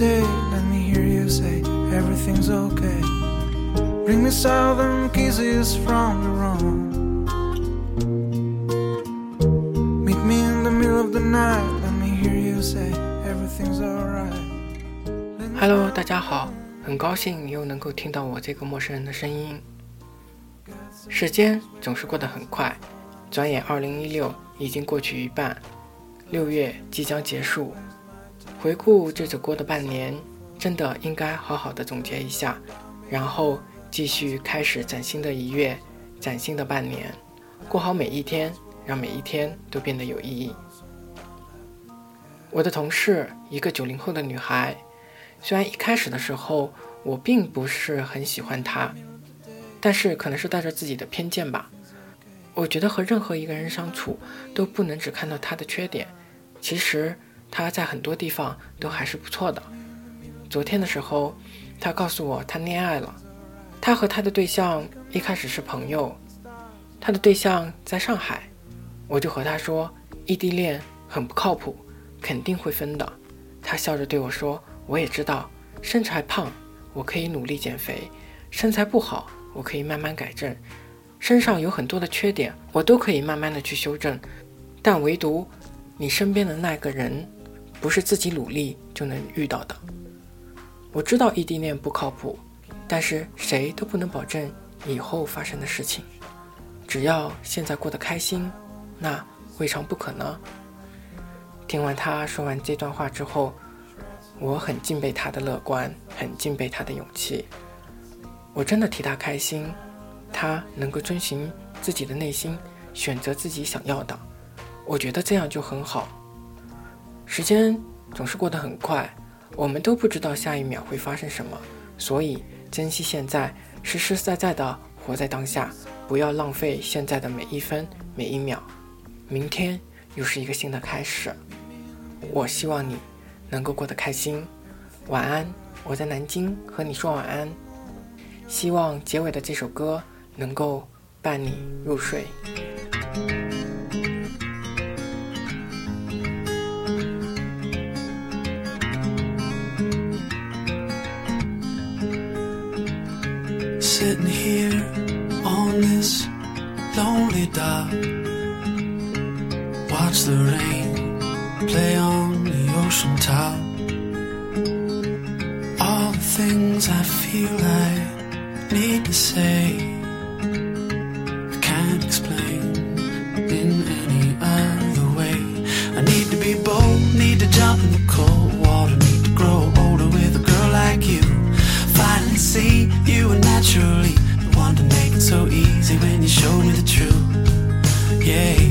hey let me hear you say everything's okay bring me southern kisses from the room meet me in the middle of the night let me hear you say everything's alright hello 大家好很高兴你又能够听到我这个陌生人的声音时间总是过得很快转眼二零一六已经过去一半六月即将结束回顾这走过的半年，真的应该好好的总结一下，然后继续开始崭新的一月，崭新的半年，过好每一天，让每一天都变得有意义。我的同事，一个九零后的女孩，虽然一开始的时候我并不是很喜欢她，但是可能是带着自己的偏见吧。我觉得和任何一个人相处，都不能只看到他的缺点，其实。他在很多地方都还是不错的。昨天的时候，他告诉我他恋爱了。他和他的对象一开始是朋友，他的对象在上海。我就和他说，异地恋很不靠谱，肯定会分的。他笑着对我说：“我也知道，身材胖，我可以努力减肥；身材不好，我可以慢慢改正。身上有很多的缺点，我都可以慢慢的去修正。但唯独你身边的那个人。”不是自己努力就能遇到的。我知道异地恋不靠谱，但是谁都不能保证以后发生的事情。只要现在过得开心，那未尝不可呢。听完他说完这段话之后，我很敬佩他的乐观，很敬佩他的勇气。我真的替他开心，他能够遵循自己的内心，选择自己想要的。我觉得这样就很好。时间总是过得很快，我们都不知道下一秒会发生什么，所以珍惜现在，实实在在的活在当下，不要浪费现在的每一分每一秒。明天又是一个新的开始，我希望你能够过得开心。晚安，我在南京和你说晚安。希望结尾的这首歌能够伴你入睡。Sitting here on this lonely dock. Watch the rain play on the ocean top. All the things I feel I need to say, I can't explain in any other way. I need to be bold, need to jump in the cold naturally the one to make it so easy when you showed me the truth. Yeah.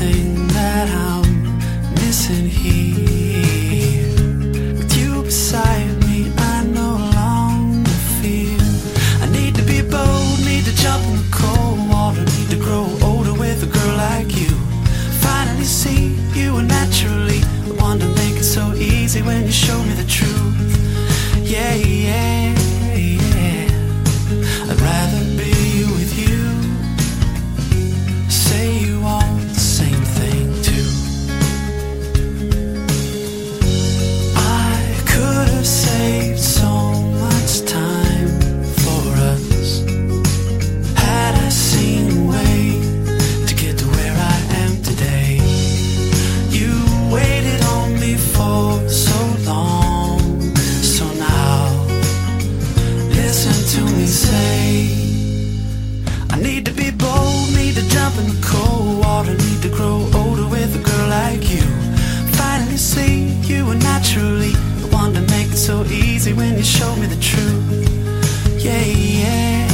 that I'm missing here. To me say, I need to be bold, need to jump in the cold water, need to grow older with a girl like you. Finally see you were naturally the one to make it so easy when you showed me the truth. Yeah, yeah, yeah.